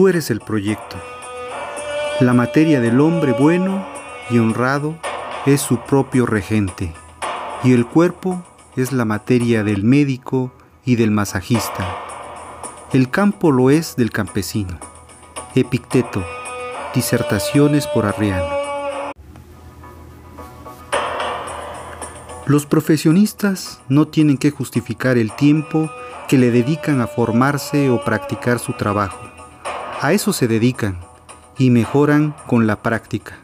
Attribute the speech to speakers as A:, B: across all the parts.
A: Tú eres el proyecto. La materia del hombre bueno y honrado es su propio regente, y el cuerpo es la materia del médico y del masajista. El campo lo es del campesino. Epicteto, disertaciones por Arriano. Los profesionistas no tienen que justificar el tiempo que le dedican a formarse o practicar su trabajo. A eso se dedican y mejoran con la práctica.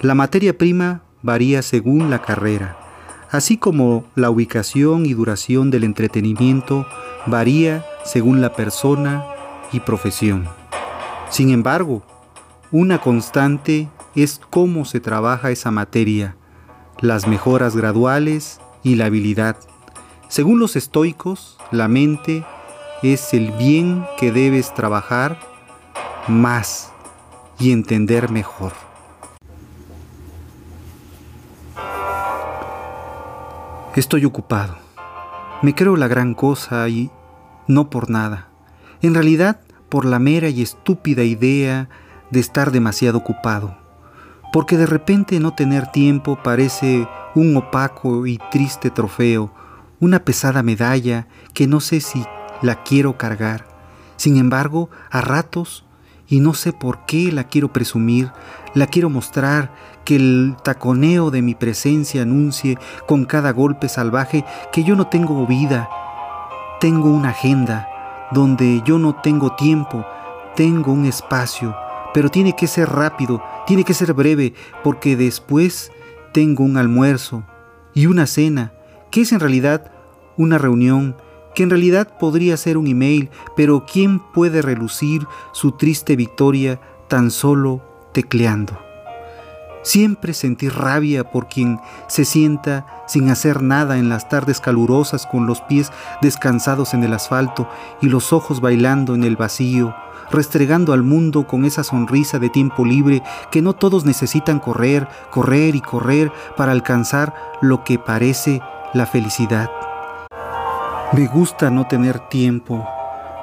A: La materia prima varía según la carrera, así como la ubicación y duración del entretenimiento varía según la persona y profesión. Sin embargo, una constante es cómo se trabaja esa materia, las mejoras graduales y la habilidad. Según los estoicos, la mente es el bien que debes trabajar más y entender mejor. Estoy ocupado. Me creo la gran cosa y no por nada. En realidad, por la mera y estúpida idea de estar demasiado ocupado. Porque de repente no tener tiempo parece un opaco y triste trofeo, una pesada medalla que no sé si la quiero cargar. Sin embargo, a ratos y no sé por qué la quiero presumir, la quiero mostrar, que el taconeo de mi presencia anuncie con cada golpe salvaje que yo no tengo vida, tengo una agenda donde yo no tengo tiempo, tengo un espacio, pero tiene que ser rápido, tiene que ser breve, porque después tengo un almuerzo y una cena, que es en realidad una reunión que en realidad podría ser un email, pero ¿quién puede relucir su triste victoria tan solo tecleando? Siempre sentí rabia por quien se sienta sin hacer nada en las tardes calurosas con los pies descansados en el asfalto y los ojos bailando en el vacío, restregando al mundo con esa sonrisa de tiempo libre que no todos necesitan correr, correr y correr para alcanzar lo que parece la felicidad. Me gusta no tener tiempo,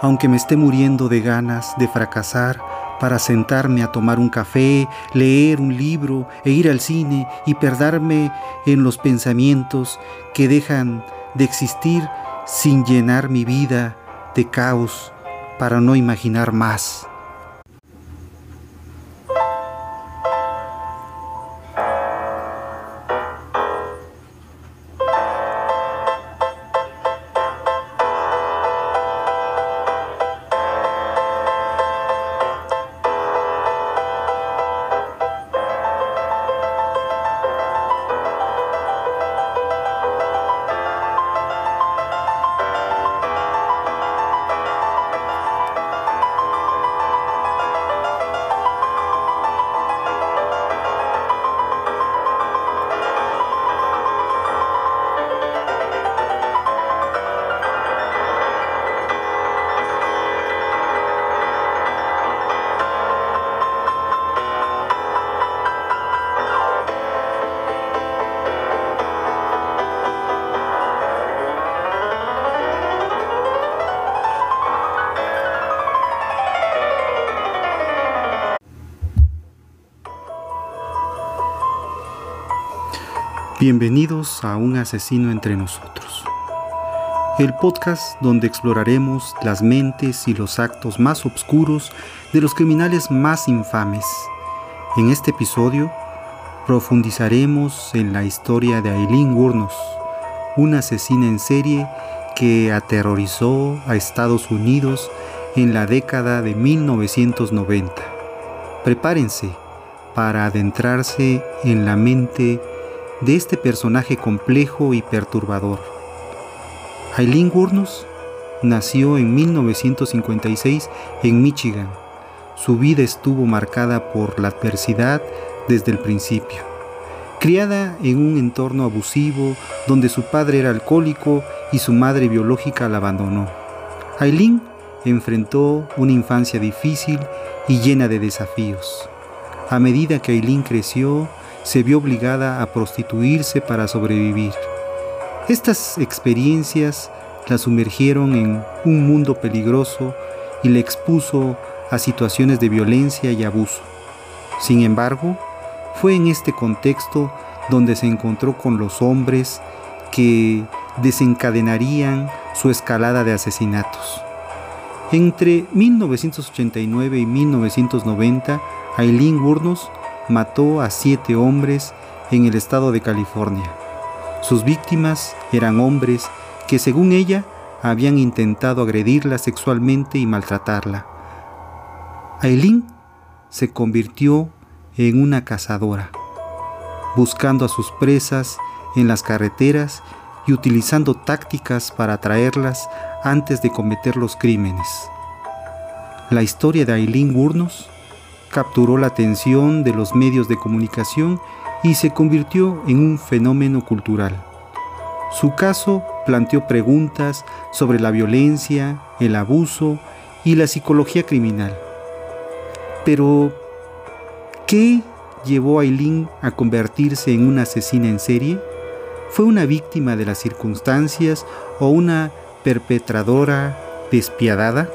A: aunque me esté muriendo de ganas de fracasar, para sentarme a tomar un café, leer un libro e ir al cine y perderme en los pensamientos que dejan de existir sin llenar mi vida de caos para no imaginar más. Bienvenidos a Un asesino entre nosotros, el podcast donde exploraremos las mentes y los actos más oscuros de los criminales más infames. En este episodio profundizaremos en la historia de Aileen Wuornos, una asesina en serie que aterrorizó a Estados Unidos en la década de 1990. Prepárense para adentrarse en la mente de este personaje complejo y perturbador. Aileen Wuornos nació en 1956 en Michigan. Su vida estuvo marcada por la adversidad desde el principio. Criada en un entorno abusivo donde su padre era alcohólico y su madre biológica la abandonó. Aileen enfrentó una infancia difícil y llena de desafíos. A medida que Aileen creció, se vio obligada a prostituirse para sobrevivir. Estas experiencias la sumergieron en un mundo peligroso y le expuso a situaciones de violencia y abuso. Sin embargo, fue en este contexto donde se encontró con los hombres que desencadenarían su escalada de asesinatos. Entre 1989 y 1990, Aileen Wuornos mató a siete hombres en el estado de California. Sus víctimas eran hombres que según ella habían intentado agredirla sexualmente y maltratarla. Aileen se convirtió en una cazadora, buscando a sus presas en las carreteras y utilizando tácticas para atraerlas antes de cometer los crímenes. La historia de Aileen Wuornos capturó la atención de los medios de comunicación y se convirtió en un fenómeno cultural. Su caso planteó preguntas sobre la violencia, el abuso y la psicología criminal. Pero, ¿qué llevó a Aileen a convertirse en una asesina en serie? ¿Fue una víctima de las circunstancias o una perpetradora despiadada?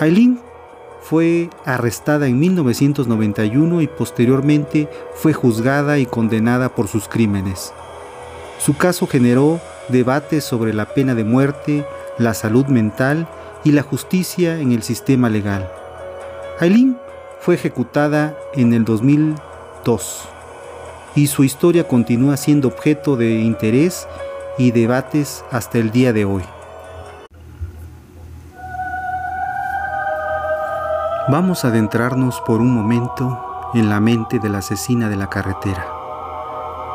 A: Aileen fue arrestada en 1991 y posteriormente fue juzgada y condenada por sus crímenes. Su caso generó debates sobre la pena de muerte, la salud mental y la justicia en el sistema legal. Aileen fue ejecutada en el 2002 y su historia continúa siendo objeto de interés y debates hasta el día de hoy. Vamos a adentrarnos por un momento en la mente de la asesina de la carretera.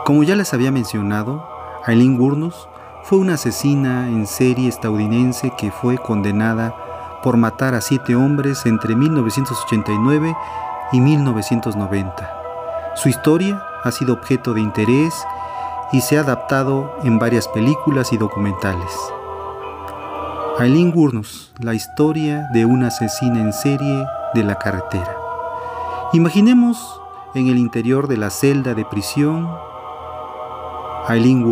A: Como ya les había mencionado, Aileen Wuornos fue una asesina en serie estadounidense que fue condenada por matar a siete hombres entre 1989 y 1990. Su historia ha sido objeto de interés y se ha adaptado en varias películas y documentales. Aileen Wuornos, la historia de una asesina en serie de la carretera. Imaginemos en el interior de la celda de prisión a Eileen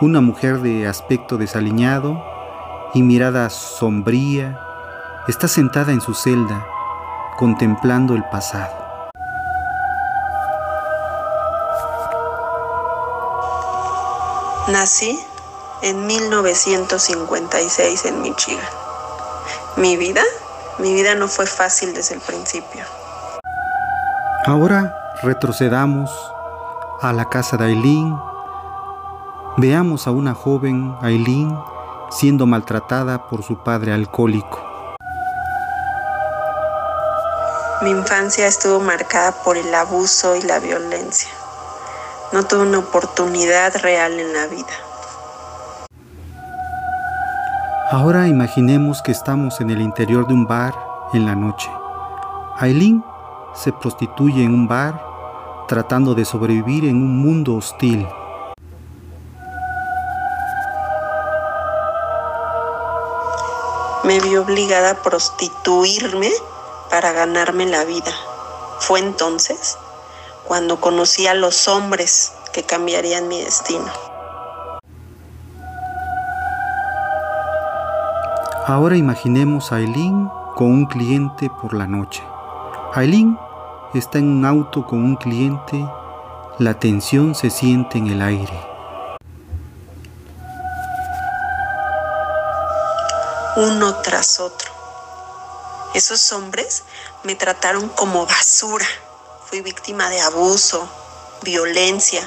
A: una mujer de aspecto desaliñado y mirada sombría, está sentada en su celda contemplando el pasado.
B: Nací en 1956 en Michigan. Mi vida mi vida no fue fácil desde el principio.
A: Ahora retrocedamos a la casa de Aileen. Veamos a una joven Aileen siendo maltratada por su padre alcohólico.
B: Mi infancia estuvo marcada por el abuso y la violencia. No tuve una oportunidad real en la vida.
A: Ahora imaginemos que estamos en el interior de un bar en la noche. Aileen se prostituye en un bar tratando de sobrevivir en un mundo hostil.
B: Me vi obligada a prostituirme para ganarme la vida. Fue entonces cuando conocí a los hombres que cambiarían mi destino.
A: Ahora imaginemos a Aileen con un cliente por la noche. Aileen está en un auto con un cliente La tensión se siente en el aire.
B: Uno tras otro. Esos hombres me trataron como basura. Fui víctima de abuso, violencia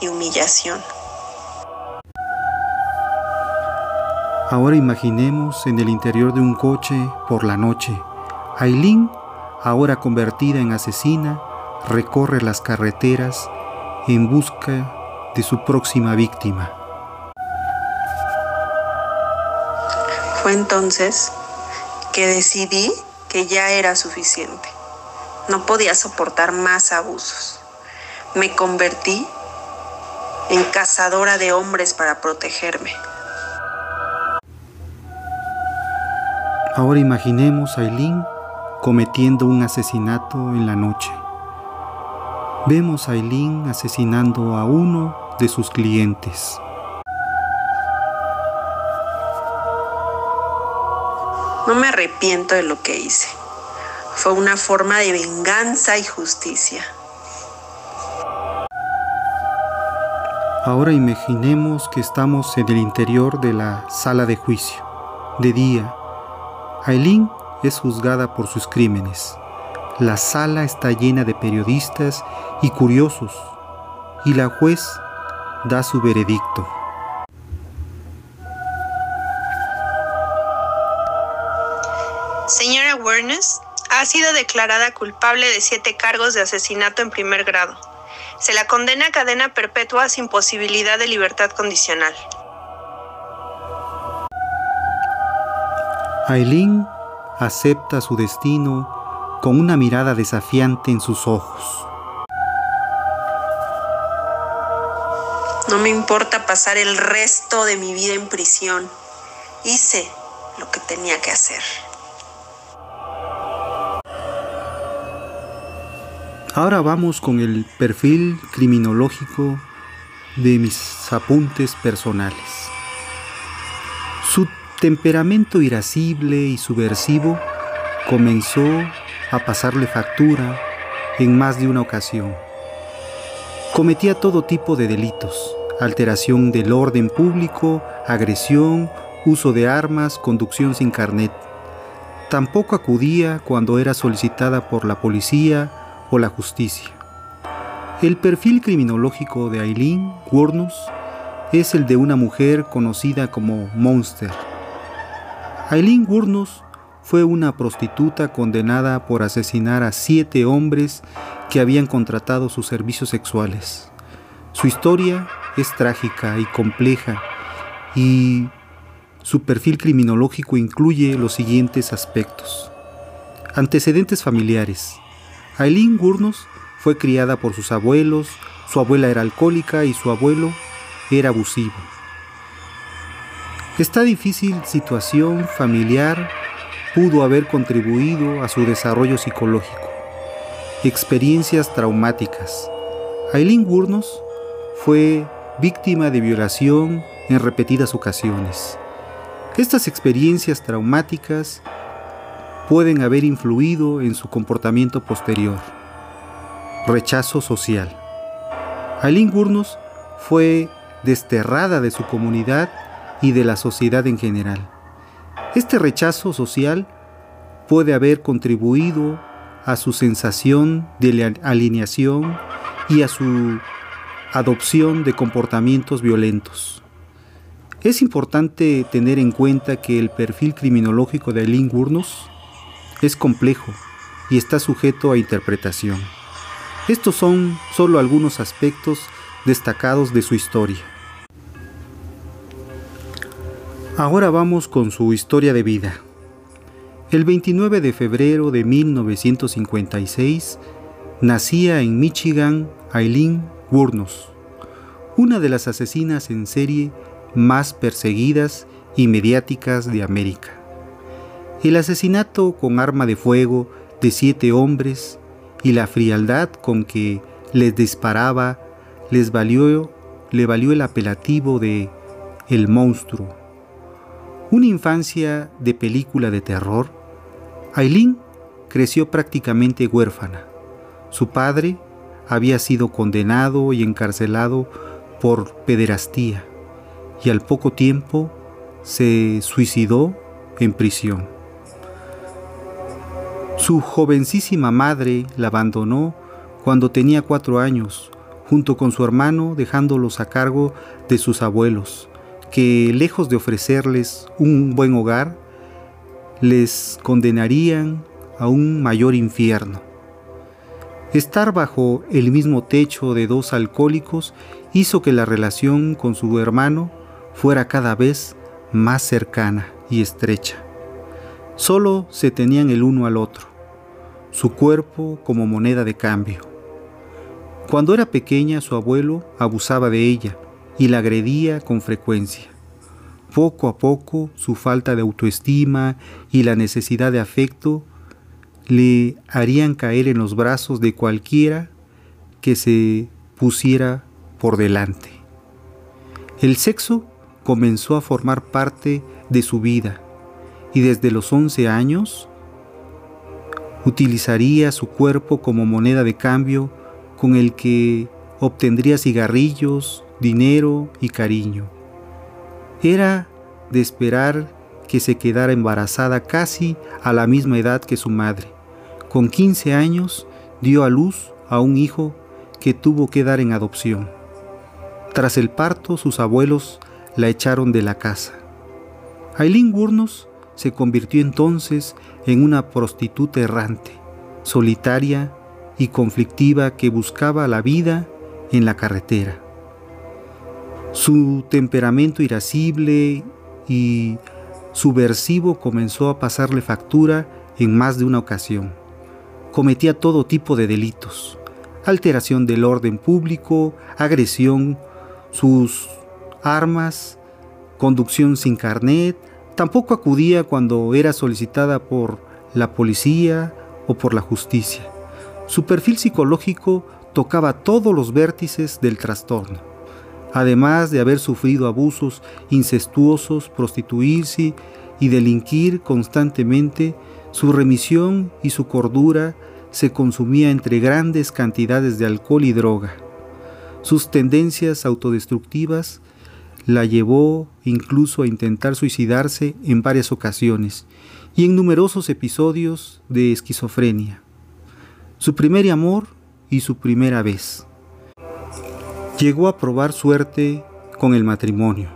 B: y humillación.
A: Ahora imaginemos en el interior de un coche por la noche. Aileen, ahora convertida en asesina, recorre las carreteras en busca de su próxima víctima.
B: Fue entonces que decidí que ya era suficiente. No podía soportar más abusos. Me convertí en cazadora de hombres para protegerme.
A: Ahora imaginemos a Aileen cometiendo un asesinato en la noche. Vemos a Aileen asesinando a uno de sus clientes.
B: No me arrepiento de lo que hice. Fue una forma de venganza y justicia.
A: Ahora imaginemos que estamos en el interior de la sala de juicio. De día, Aileen es juzgada por sus crímenes. La sala está llena de periodistas y curiosos y la juez da su veredicto.
C: Señora Wernes ha sido declarada culpable de siete cargos de asesinato en primer grado. Se la condena a cadena perpetua sin posibilidad de libertad condicional.
A: Aileen acepta su destino con una mirada desafiante en sus ojos.
B: No me importa pasar el resto de mi vida en prisión. Hice lo que tenía que hacer.
A: Ahora vamos con el perfil criminológico de mis apuntes personales. Temperamento irascible y subversivo comenzó a pasarle factura en más de una ocasión. Cometía todo tipo de delitos, alteración del orden público, agresión, uso de armas, conducción sin carnet. Tampoco acudía cuando era solicitada por la policía o la justicia. El perfil criminológico de Aileen Wurnus es el de una mujer conocida como Monster. Aileen Wurnus fue una prostituta condenada por asesinar a siete hombres que habían contratado sus servicios sexuales. Su historia es trágica y compleja y su perfil criminológico incluye los siguientes aspectos. Antecedentes familiares. Aileen Wurnus fue criada por sus abuelos, su abuela era alcohólica y su abuelo era abusivo. Esta difícil situación familiar pudo haber contribuido a su desarrollo psicológico. Experiencias traumáticas. Aileen Wurnos fue víctima de violación en repetidas ocasiones. Estas experiencias traumáticas pueden haber influido en su comportamiento posterior. Rechazo social. Aileen Wurnos fue desterrada de su comunidad y de la sociedad en general. Este rechazo social puede haber contribuido a su sensación de alineación y a su adopción de comportamientos violentos. Es importante tener en cuenta que el perfil criminológico de Aileen Wurnos es complejo y está sujeto a interpretación. Estos son solo algunos aspectos destacados de su historia. Ahora vamos con su historia de vida. El 29 de febrero de 1956 nacía en Michigan Aileen Wurnos, una de las asesinas en serie más perseguidas y mediáticas de América. El asesinato con arma de fuego de siete hombres y la frialdad con que les disparaba les valió, le valió el apelativo de el monstruo una infancia de película de terror, Aileen creció prácticamente huérfana. Su padre, había sido condenado y encarcelado por pederastía y al poco tiempo se suicidó en prisión. Su jovencísima madre la abandonó cuando tenía cuatro años, junto con su hermano, dejándolos a cargo de sus abuelos, que lejos de ofrecerles un buen hogar, les condenarían a un mayor infierno. Estar bajo el mismo techo de dos alcohólicos hizo que la relación con su hermano fuera cada vez más cercana y estrecha. Solo se tenían el uno al otro, su cuerpo como moneda de cambio. Cuando era pequeña su abuelo abusaba de ella y la agredía con frecuencia. Poco a poco su falta de autoestima y la necesidad de afecto le harían caer en los brazos de cualquiera que se pusiera por delante. El sexo comenzó a formar parte de su vida y desde los 11 años utilizaría su cuerpo como moneda de cambio con el que obtendría cigarrillos, dinero y cariño. Era de esperar que se quedara embarazada casi a la misma edad que su madre. Con 15 años dio a luz a un hijo que tuvo que dar en adopción. Tras el parto, sus abuelos la echaron de la casa. Aileen Gurnos se convirtió entonces en una prostituta errante, solitaria y conflictiva que buscaba la vida en la carretera. Su temperamento irascible y subversivo comenzó a pasarle factura en más de una ocasión. Cometía todo tipo de delitos, alteración del orden público, agresión, sus armas, conducción sin carnet, tampoco acudía cuando era solicitada por la policía o por la justicia. Su perfil psicológico tocaba todos los vértices del trastorno. Además de haber sufrido abusos incestuosos, prostituirse y delinquir constantemente, su remisión y su cordura se consumía entre grandes cantidades de alcohol y droga. Sus tendencias autodestructivas la llevó incluso a intentar suicidarse en varias ocasiones y en numerosos episodios de esquizofrenia. Su primer amor y su primera vez. Llegó a probar suerte con el matrimonio,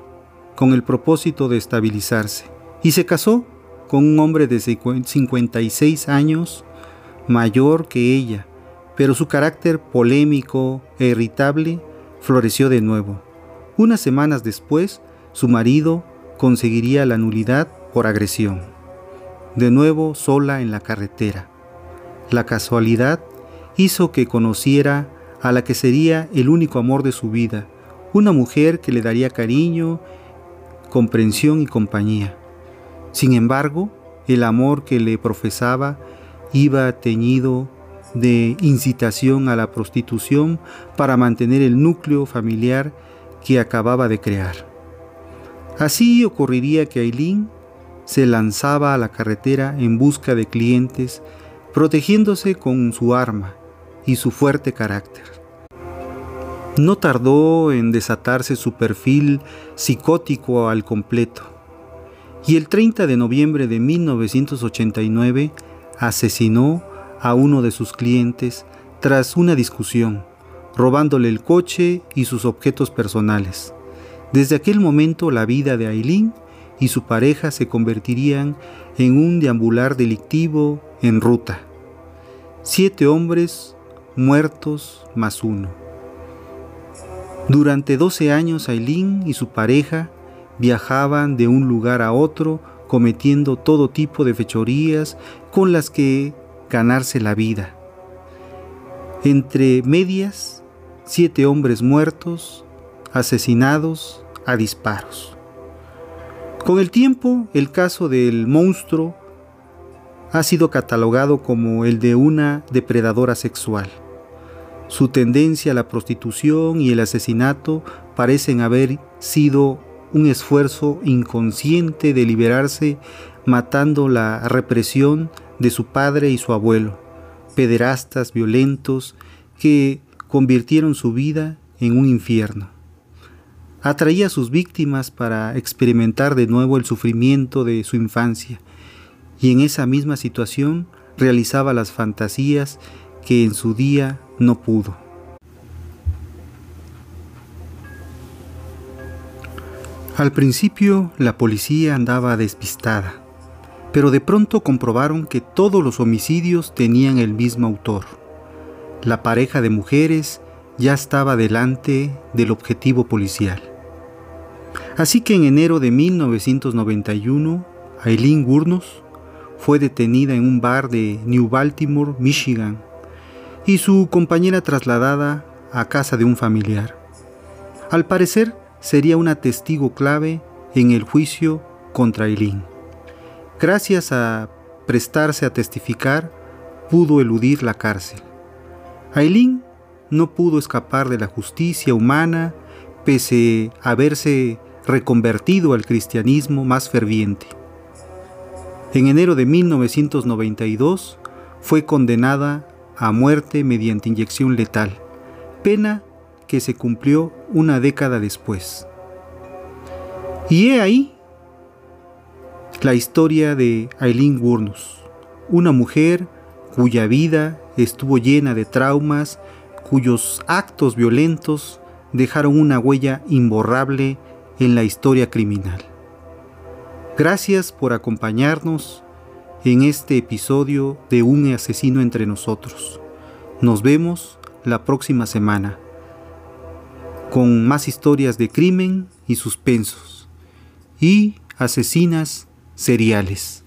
A: con el propósito de estabilizarse, y se casó con un hombre de 56 años, mayor que ella, pero su carácter polémico e irritable floreció de nuevo unas semanas después, su marido conseguiría la nulidad por agresión. De nuevo sola en la carretera. La casualidad hizo que conociera a la que sería el único amor de su vida, una mujer que le daría cariño, comprensión y compañía. Sin embargo, el amor que le profesaba iba teñido de incitación a la prostitución para mantener el núcleo familiar que acababa de crear. Así ocurriría que Aileen se lanzaba a la carretera en busca de clientes, protegiéndose con su arma y su fuerte carácter. No tardó en desatarse su perfil psicótico al completo, y el 30 de noviembre de 1989 asesinó a uno de sus clientes tras una discusión robándole el coche y sus objetos personales. Desde aquel momento la vida de Aileen y su pareja se convertirían en un deambular delictivo en ruta. Siete hombres muertos más uno. Durante 12 años Aileen y su pareja viajaban de un lugar a otro cometiendo todo tipo de fechorías con las que ganarse la vida. Entre medias siete hombres muertos, asesinados a disparos. Con el tiempo, el caso del monstruo ha sido catalogado como el de una depredadora sexual. Su tendencia a la prostitución y el asesinato parecen haber sido un esfuerzo inconsciente de liberarse matando la represión de su padre y su abuelo, pederastas violentos que convirtieron su vida en un infierno. Atraía a sus víctimas para experimentar de nuevo el sufrimiento de su infancia y en esa misma situación realizaba las fantasías que en su día no pudo. Al principio la policía andaba despistada, pero de pronto comprobaron que todos los homicidios tenían el mismo autor. La pareja de mujeres ya estaba delante del objetivo policial. Así que en enero de 1991, Aileen Gurnos fue detenida en un bar de New Baltimore, Michigan, y su compañera trasladada a casa de un familiar. Al parecer, sería una testigo clave en el juicio contra Aileen. Gracias a prestarse a testificar, pudo eludir la cárcel. Aileen no pudo escapar de la justicia humana pese a haberse reconvertido al cristianismo más ferviente. En enero de 1992 fue condenada a muerte mediante inyección letal, pena que se cumplió una década después. Y he ahí la historia de Aileen Wurnus, una mujer cuya vida estuvo llena de traumas, cuyos actos violentos dejaron una huella imborrable en la historia criminal. Gracias por acompañarnos en este episodio de Un asesino entre nosotros. Nos vemos la próxima semana con más historias de crimen y suspensos y asesinas seriales.